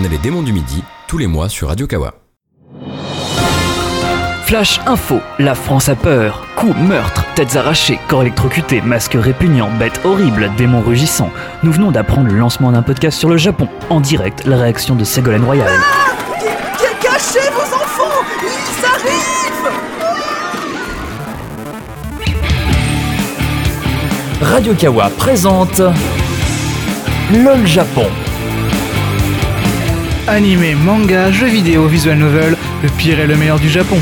On est les démons du midi, tous les mois sur Radio Kawa. Flash Info, la France a peur. Coups, meurtres, têtes arrachées, corps électrocutés, masques répugnants, bêtes horribles, démons rugissants. Nous venons d'apprendre le lancement d'un podcast sur le Japon. En direct, la réaction de Ségolène Royal. Cachez vos enfants? Ils arrivent Radio Kawa présente LOL Japon. Animé, manga, jeux vidéo, visual novel, le pire et le meilleur du Japon.